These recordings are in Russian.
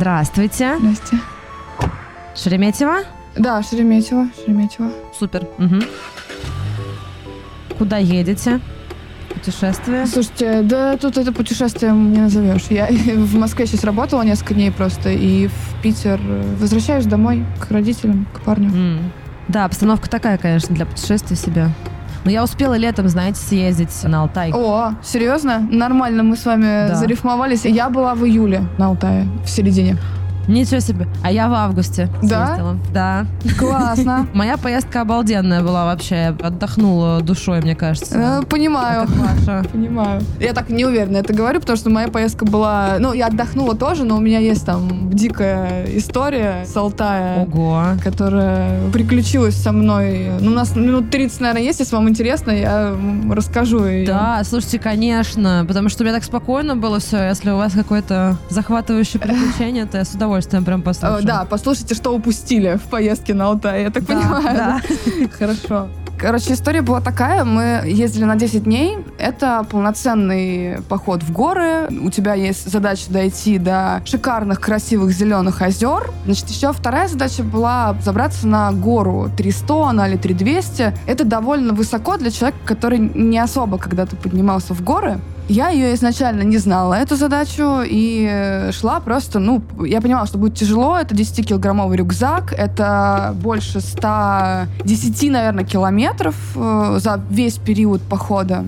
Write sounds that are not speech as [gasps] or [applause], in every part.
Здравствуйте. Здрасте. Шереметьево? Да, Шереметьево, Шереметьево. Супер. Мгм. Куда едете? Путешествие? Слушайте, да тут это путешествием не назовешь. Я [laughs] в Москве сейчас работала несколько дней просто, и в Питер э, возвращаюсь домой к родителям, к парню. М. Да, обстановка такая, конечно, для путешествия себе. Но я успела летом, знаете, съездить на Алтай. О, серьезно? Нормально мы с вами Да. зарифмовались. Я была в июле на Алтае, в середине. Ничего себе. А я в августе Да? съездила. Да. Классно. [laughs] Моя поездка обалденная была вообще. Я отдохнула душой, мне кажется. Э, Понимаю. Ваша? [laughs] Понимаю. Я так неуверенно это говорю, потому что моя поездка была... Ну, я отдохнула тоже, но у меня есть там дикая история с Алтая. Ого. которая приключилась со мной. Ну, у нас минут 30, наверное, есть. Если вам интересно, я расскажу ее. Да, слушайте, конечно, потому что у меня так спокойно было все. Если у вас какое-то захватывающее [laughs] приключение, то я с удовольствием прям Э, послушаю. Да, послушайте, что упустили в поездке на Алтай, я так Да, понимаю. да. [laughs] Хорошо. Короче, история была такая. Мы ездили на 10 дней. Это полноценный поход в горы. У тебя есть задача дойти до шикарных, красивых зеленых озер. Значит, еще вторая задача была забраться на гору 300, она или 3200. Это довольно высоко для человека, который не особо когда-то поднимался в горы. Я ее изначально не знала, эту задачу, и э, шла просто, ну, я понимала, что будет тяжело, это 10-килограммовый рюкзак, это больше 110, наверное, километров э, за весь период похода.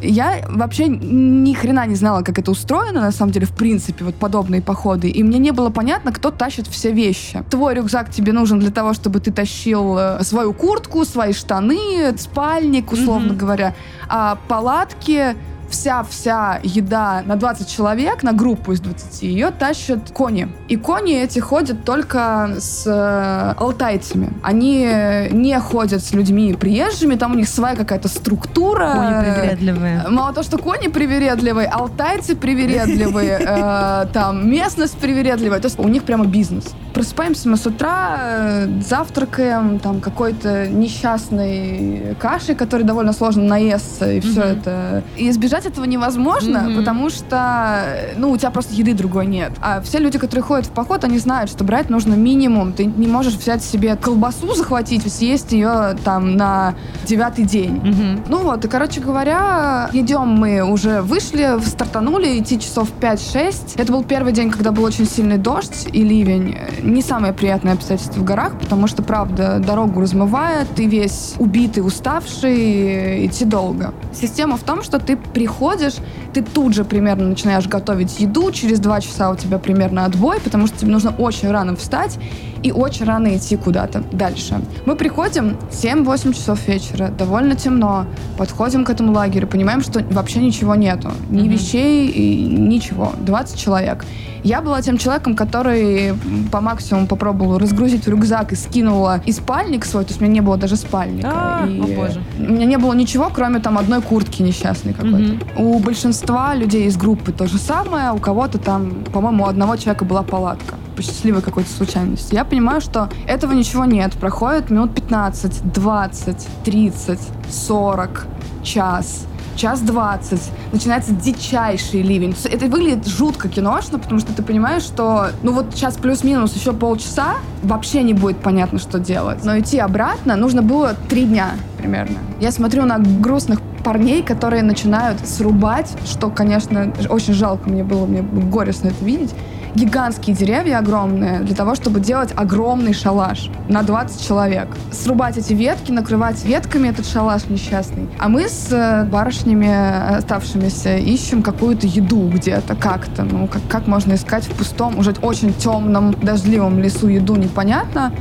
Я вообще ни хрена не знала, как это устроено, на самом деле, в принципе, вот подобные походы. И мне не было понятно, кто тащит все вещи. Твой рюкзак тебе нужен для того, чтобы ты тащил э, свою куртку, свои штаны, спальник, условно Мгм. говоря. А палатки вся-вся еда на 20 человек, на группу из 20, ее тащат кони. И кони эти ходят только с э, алтайцами. Они э, не ходят с людьми приезжими, там у них своя какая-то структура. Кони привередливые. Мало того, что кони привередливые, алтайцы привередливые, [laughs] э, там местность привередливая. То есть у них прямо бизнес. Просыпаемся мы с утра, э, завтракаем там какой-то несчастной кашей, которой довольно сложно наесться, и все Мгм. это. И избежать этого невозможно, Мгм. потому что, ну, у тебя просто еды другой нет. А все люди, которые ходят в поход, они знают, что брать нужно минимум. Ты не можешь взять себе колбасу захватить, съесть ее там на девятый день. Мгм. Ну вот, и, короче говоря, идем мы уже вышли, стартанули, идти часов 5-6. Это был первый день, когда был очень сильный дождь и ливень. Не самое приятное обстоятельство в горах, потому что, правда, дорогу размывает, ты весь убитый, уставший, идти долго. Система в том, что ты приходишь, ты тут же примерно начинаешь готовить еду, через два часа у тебя примерно отбой, потому что тебе нужно очень рано встать и очень рано идти куда-то дальше. Мы приходим 7-8 часов вечера, довольно темно, подходим к этому лагерю, понимаем, что вообще ничего нету, ни Мгм. вещей, и ничего, 20 человек. Я была тем человеком, который по максимуму попробовала разгрузить рюкзак и скинула и спальник свой, то есть у меня не было даже спальника. А, и о боже. У меня не было ничего, кроме там одной куртки несчастной какой-то. У большинства людей из группы то же самое, у кого-то там, по-моему, у одного человека была палатка по счастливой какой-то случайности. Я понимаю, что этого ничего нет. Проходит минут 15, 20, 30, 40, час час двадцать, начинается дичайший ливень. Это выглядит жутко киношно, потому что ты понимаешь, что ну вот сейчас плюс-минус еще полчаса, вообще не будет понятно, что делать. Но идти обратно нужно было три дня примерно. Я смотрю на грустных парней, которые начинают срубать, что, конечно, очень жалко мне было, мне горестно это видеть, гигантские деревья огромные для того, чтобы делать огромный шалаш на 20 человек. Срубать эти ветки, накрывать ветками этот шалаш несчастный. А мы с э, барышнями оставшимися ищем какую-то еду где-то, как-то. Ну, как, как можно искать в пустом, уже очень темном, дождливом лесу еду, непонятно.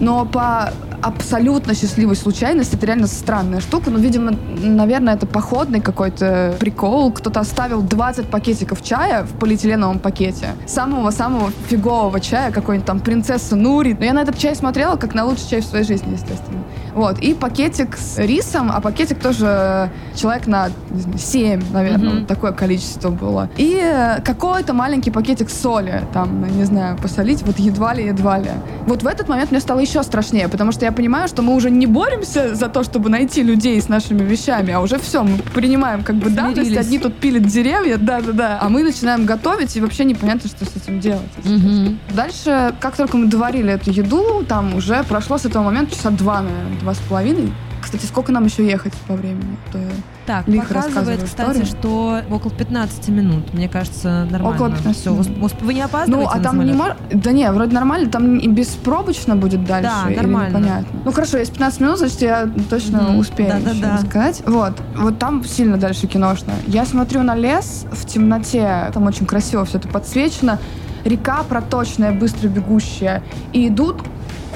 Но по абсолютно счастливой случайности. Это реально странная штука. Но, видимо, наверное, это походный какой-то прикол. Кто-то оставил 20 пакетиков чая в полиэтиленовом пакете. Самого-самого фигового чая, какой-нибудь там принцесса Нури. Но я на этот чай смотрела, как на лучший чай в своей жизни, естественно. Вот. И пакетик с рисом, а пакетик тоже человек на знаю, 7, наверное, Мгм. вот такое количество было. И э, какой-то маленький пакетик соли, там, не знаю, посолить, вот едва ли, едва ли. Вот в этот момент мне стало еще страшнее, потому что я я понимаю, что мы уже не боремся за то, чтобы найти людей с нашими вещами, а уже все, мы принимаем как бы данность, одни тут пилят деревья, да-да-да, а мы начинаем готовить, и вообще непонятно, что с этим делать. Мгм. Дальше, как только мы доварили эту еду, там уже прошло с этого момента часа два, наверное, два с половиной. Кстати, сколько нам еще ехать по времени? То я- Так, Лихо показывает, кстати, историю. что около 15 минут. Мне кажется, нормально. Около 15 Всё, минут. Вы не опаздываете Ну, а там не может... Да не, вроде нормально, там и беспробочно будет дальше. Да, нормально. Непонятно. Ну, хорошо, есть 15 минут, значит, я точно Мгм. успею Да-да-да. еще рассказать. Вот. Вот там сильно дальше киношно. Я смотрю на лес в темноте, там очень красиво все это подсвечено. Река проточная, быстро бегущая. И идут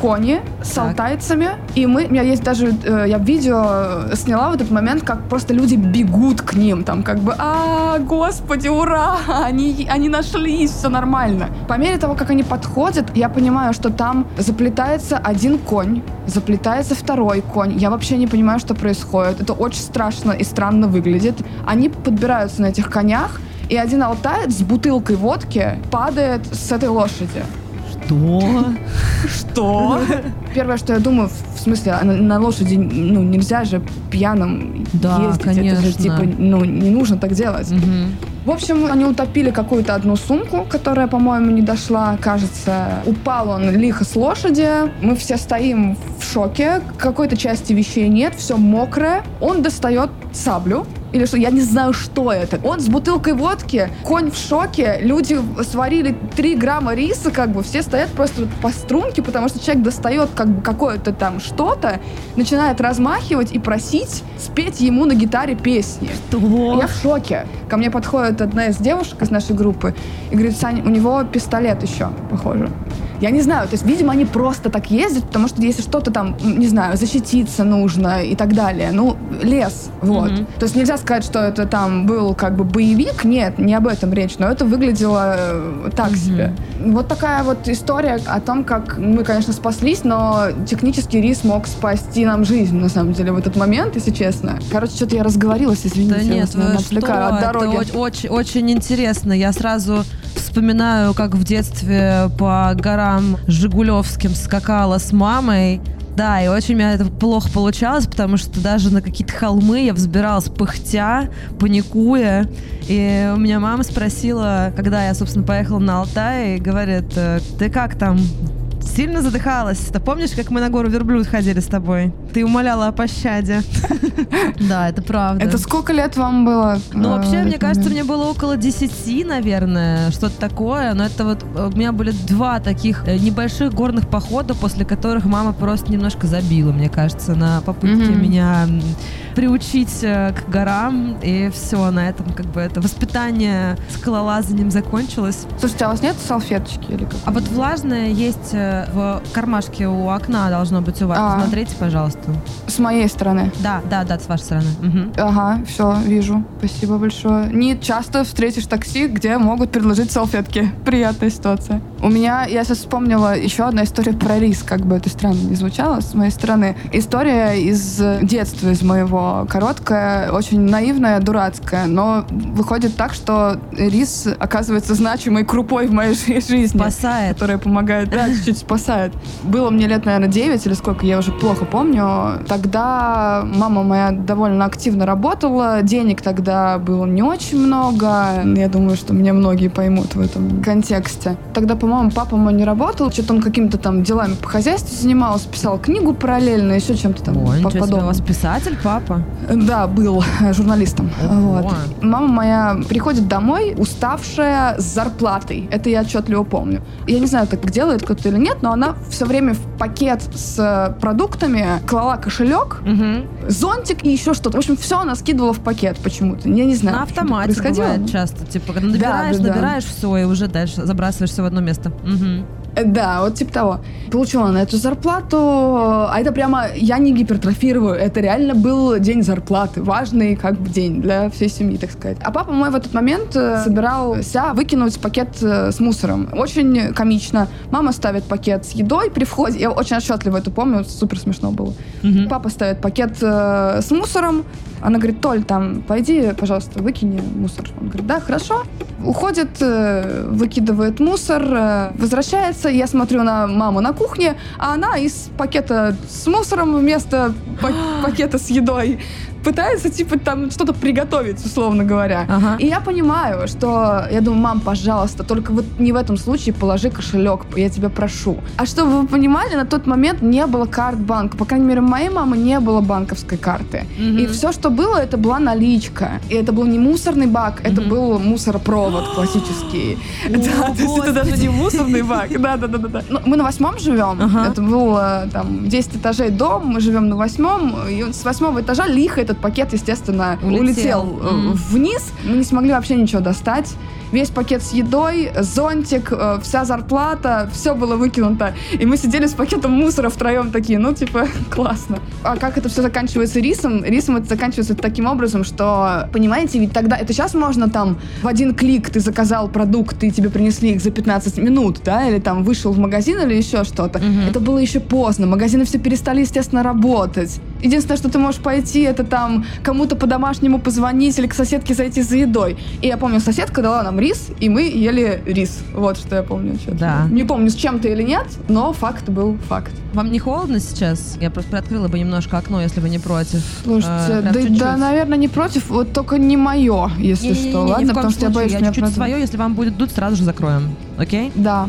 кони с Так. алтайцами. И мы, у меня есть даже, э, я видео э, сняла в этот момент, как просто люди бегут к ним, там как бы, а, господи, ура, [laughs] они, они нашлись, все нормально. По мере того, как они подходят, я понимаю, что там заплетается один конь, заплетается второй конь. Я вообще не понимаю, что происходит. Это очень страшно и странно выглядит. Они подбираются на этих конях, и один алтаец с бутылкой водки падает с этой лошади. Что? Что? Первое, что я думаю, в смысле, а на, на лошади, ну, нельзя же пьяным Да, ездить. Это же, конечно. типа, ну, не нужно так делать. Мгм. В общем, они утопили какую-то одну сумку, которая, по-моему, не дошла, кажется. Упал он лихо с лошади. Мы все стоим в шоке. Какой-то части вещей нет, все мокрое. Он достает саблю. Или что, я не знаю, что это. Он с бутылкой водки, конь в шоке, люди сварили 3 грамма риса, как бы, все стоят просто вот по струнке, потому что человек достает как бы какое-то там что-то, начинает размахивать и просить спеть ему на гитаре песни. Что? Я в шоке. Ко мне подходит одна из девушек из нашей группы и говорит, Саня, у него пистолет еще, похоже. Я не знаю, то есть, видимо, они просто так ездят, потому что если что-то там, не знаю, защититься нужно и так далее. Ну, лес, вот. Мгм. То есть нельзя сказать, что это там был как бы боевик, нет, не об этом речь, но это выглядело э, так Мгм. себе. Вот такая вот история о том, как мы, конечно, спаслись, но технически рис мог спасти нам жизнь, на самом деле, в этот момент, если честно. Короче, что-то я разговорилась, извините, Да я нет, вас, наверное, что, отвлекаю от это дороги. оч- очень, очень интересно. Я сразу вспоминаю, как в детстве по горам Жигулевским скакала с мамой. Да, и очень у меня это плохо получалось, потому что даже на какие-то холмы я взбиралась пыхтя, паникуя. И у меня мама спросила, когда я, собственно, поехала на Алтай, и говорит, «Э, ты как там? Сильно задыхалась? Ты помнишь, как мы на гору Верблюд ходили с тобой? Ты умоляла о пощаде. [laughs] Да, это правда. Это сколько лет вам было? Ну, э, вообще, мне кажется, мне было около 10, наверное, что-то такое. Но это вот э, у меня были два таких э, небольших горных похода, после которых мама просто немножко забила, мне кажется, на попытке Мгм. меня приучить э, к горам. И все, на этом как бы это воспитание скалолазанием закончилось. Слушайте, а у вас нет салфеточки или как? А вот влажное есть э, в кармашке у окна должно быть у вас. А. Посмотрите, пожалуйста. С моей стороны. Да, да, да, с вашей стороны. Мгм. Ага, все, вижу. Спасибо большое. Не часто встретишь такси, где могут предложить салфетки. Приятная ситуация. У меня, я сейчас вспомнила еще одна история про рис, как бы это странно не звучало с моей стороны. История из детства, из моего. Короткая, очень наивная, дурацкая. Но выходит так, что рис оказывается значимой крупой в моей жи- жизни. Спасает. которая помогает, да, чуть-чуть спасает. Было мне лет, наверное, 9 или сколько, я уже плохо помню. Тогда мама моя довольно активно работала, денег тогда было не очень много. Я думаю, что меня многие поймут в этом контексте. Тогда, по-моему, папа мой не работал, что-то он какими-то там делами по хозяйству занимался, писал книгу параллельно, еще чем-то там О, по- себе, у вас писатель, папа? Да, был э, журналистом. Ого. Вот. Мама моя приходит домой, уставшая с зарплатой. Это я отчетливо помню. Я не знаю, так делает кто-то или нет, но она все время в пакет с э, продуктами клала кошелек, Угу. зонтик и еще что-то. В общем, все она скидывала в пакет почему-то. Я не знаю. На автомате происходило. бывает часто. Типа, когда набираешь, да, да. набираешь все, и уже дальше забрасываешь все в одно место. Мгм. Да, вот типа того. Получила она эту зарплату, а это прямо, я не гипертрофирую, это реально был день зарплаты, важный как бы день для всей семьи, так сказать. А папа мой в этот момент э, собирался выкинуть пакет э, с мусором. Очень комично. Мама ставит пакет с едой при входе, я очень отчетливо это помню, супер смешно было. Мгм. Папа ставит пакет э, с мусором. Она говорит, Толь, там, пойди, пожалуйста, выкини мусор. Он говорит, да, хорошо. Уходит, выкидывает мусор, возвращается, разговаривается, я смотрю на маму на кухне, а она из пакета с мусором вместо [gasps] пакета с едой пытается, типа, там что-то приготовить, условно говоря. Ага. И я понимаю, что я думаю, мам, пожалуйста, только вот не в этом случае положи кошелек, я тебя прошу. А чтобы вы понимали, на тот момент не было карт банка. По крайней мере, у моей мамы не было банковской карты. Угу. И все, что было, это была наличка. И это был не мусорный бак, угу. это был мусоропровод классический. [gasps] Да, [laughs] то есть это даже не мусорный [laughs] бак. Да, да, да, да. Ну, мы на восьмом живем. Это было там 10 этажей дом, мы живем на восьмом. И с восьмого этажа лихо это этот пакет, естественно, улетел, улетел mm. вниз. Мы не смогли вообще ничего достать. Весь пакет с едой, зонтик, э, вся зарплата, все было выкинуто. И мы сидели с пакетом мусора втроем такие, ну, типа, [laughs] классно. А как это все заканчивается рисом? Рисом это заканчивается таким образом, что, понимаете, ведь тогда, это сейчас можно там в один клик ты заказал продукты, и тебе принесли их за 15 минут, да, или там вышел в магазин или еще что-то. Mm-hmm. Это было еще поздно. Магазины все перестали, естественно, работать. Единственное, что ты можешь пойти, это там кому-то по-домашнему позвонить или к соседке зайти за едой. И я помню, соседка дала нам рис, и мы ели рис. Вот что я помню. Что да. Не помню, с чем-то или нет, но факт был факт. Вам не холодно сейчас? Я просто приоткрыла бы немножко окно, если вы не против. Слушайте, э, да, чуть-чуть. да, наверное, не против, вот только не мое, если не, что. Не, не, Ладно, потому что я боюсь, я чуть-чуть свое, если вам будет дуть, сразу же закроем. Окей? Да.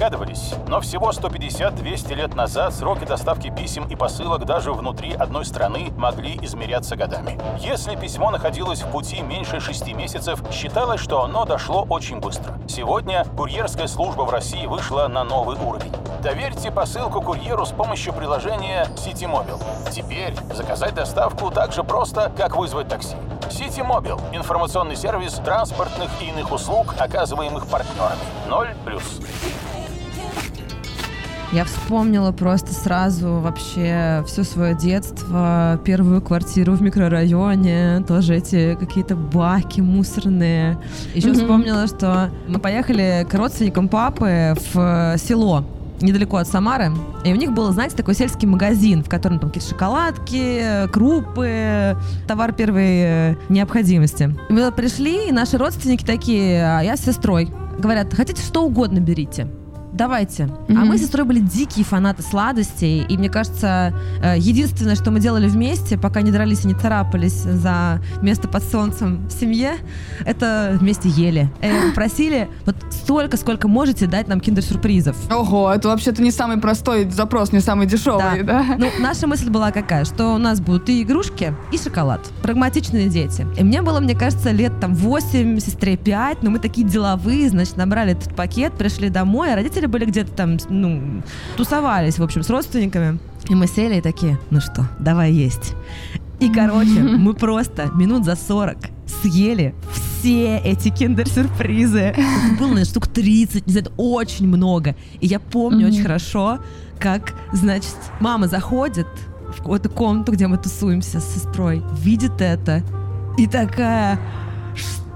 Догадывались, но всего 150-200 лет назад сроки доставки писем и посылок даже внутри одной страны могли измеряться годами. Если письмо находилось в пути меньше 6 месяцев, считалось, что оно дошло очень быстро. Сегодня курьерская служба в России вышла на новый уровень. Доверьте посылку курьеру с помощью приложения Citymobile. Теперь заказать доставку так же просто, как вызвать такси. Citymobile – информационный сервис транспортных и иных услуг, оказываемых партнерами. 0 плюс. Я вспомнила просто сразу вообще все свое детство, первую квартиру в микрорайоне, тоже эти какие-то баки мусорные. Еще mm-hmm. вспомнила, что мы поехали к родственникам папы в село недалеко от Самары, и у них был, знаете, такой сельский магазин, в котором там какие-то шоколадки, крупы, товар первой э, необходимости. И мы пришли, и наши родственники такие, а я с сестрой, говорят, хотите что угодно берите давайте. Mm-hmm. А мы с сестрой были дикие фанаты сладостей, и мне кажется, э, единственное, что мы делали вместе, пока не дрались и не царапались за место под солнцем в семье, это вместе ели. И э, попросили вот столько, сколько можете дать нам киндер-сюрпризов. Ого, это вообще-то не самый простой запрос, не самый дешевый, да? да? Ну, наша мысль была какая, что у нас будут и игрушки, и шоколад. Прагматичные дети. И мне было, мне кажется, лет там 8, сестре 5, но мы такие деловые, значит, набрали этот пакет, пришли домой, а родители родители были где-то там, ну, тусовались, в общем, с родственниками. И мы сели и такие, ну что, давай есть. И, короче, [laughs] мы просто минут за 40 съели все эти киндер-сюрпризы. Это было, наверное, штук 30, не знаю, это очень много. И я помню mm-hmm. очень хорошо, как, значит, мама заходит в какую-то комнату, где мы тусуемся с сестрой, видит это и такая, что?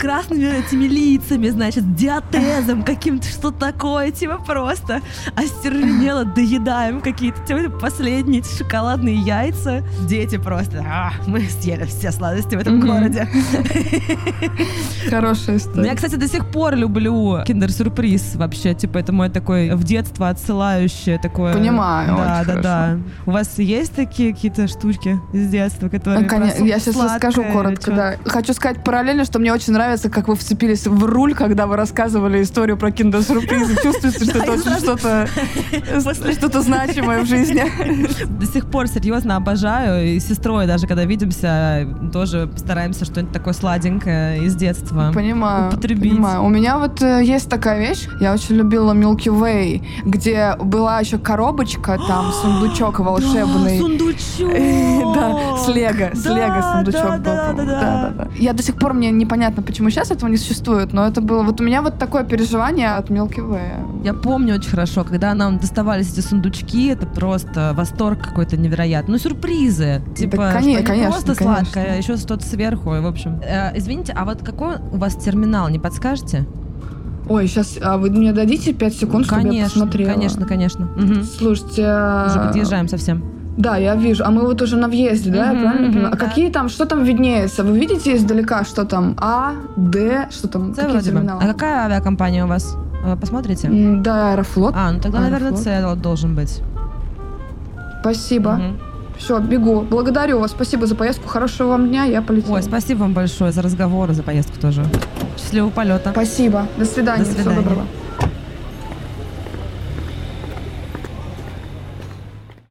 С красными этими лицами, значит, диатезом каким-то, что такое, типа просто остервенело доедаем какие-то типа, последние шоколадные яйца. Дети просто, а, мы съели все сладости в этом городе. Хорошая история. Я, кстати, до сих пор люблю киндер-сюрприз вообще, типа это мой такой в детство отсылающее такое. Понимаю, Да, да, да. У вас есть такие какие-то штучки из детства, которые я сейчас расскажу коротко, да хочу сказать параллельно, что мне очень нравится, как вы вцепились в руль, когда вы рассказывали историю про киндер-сюрпризы. Чувствуется, что это очень что-то [laughs] что-то значимое в жизни. До сих пор серьезно обожаю. И с сестрой даже, когда видимся, тоже стараемся что-нибудь такое сладенькое из детства понимаю, употребить. Понимаю. У меня вот э, есть такая вещь. Я очень любила Milky Way, где была еще коробочка, там [gasps] сундучок волшебный. Да, сундучок! [laughs] Да, с лего, с лего сундучок был. Да, да, да. Я до сих пор мне непонятно, почему сейчас этого не существует, но это было... Вот у меня вот такое переживание от Milky Way. Я помню очень хорошо, когда нам доставались эти сундучки, это просто восторг какой-то невероятный. Ну, сюрпризы. Типа, да, конечно, что не просто конечно. сладкое, а еще что-то сверху. В общем, э, извините, а вот какой у вас терминал, не подскажете? Ой, сейчас, а вы мне дадите 5 секунд, конечно, чтобы я посмотрела? Конечно, конечно. Угу. Слушайте... Уже подъезжаем совсем. Да, я вижу. А мы вот уже на въезде, да, я Мгм, правильно понимаю? А да. какие там, что там виднеется? Вы видите издалека, что там А, Д, что там, Це какие терминалы? А какая авиакомпания у вас? Э, Посмотрите. М, Да, Аэрофлот. А, ну тогда, наверное, Аэрофлот. С должен быть. Спасибо. Мгм. Все, бегу. Благодарю вас. Спасибо за поездку. Хорошего вам дня. Я полетела. Ой, спасибо вам большое за разговор и за поездку тоже. Счастливого полета. Спасибо. До свидания. До Всего свидания. доброго.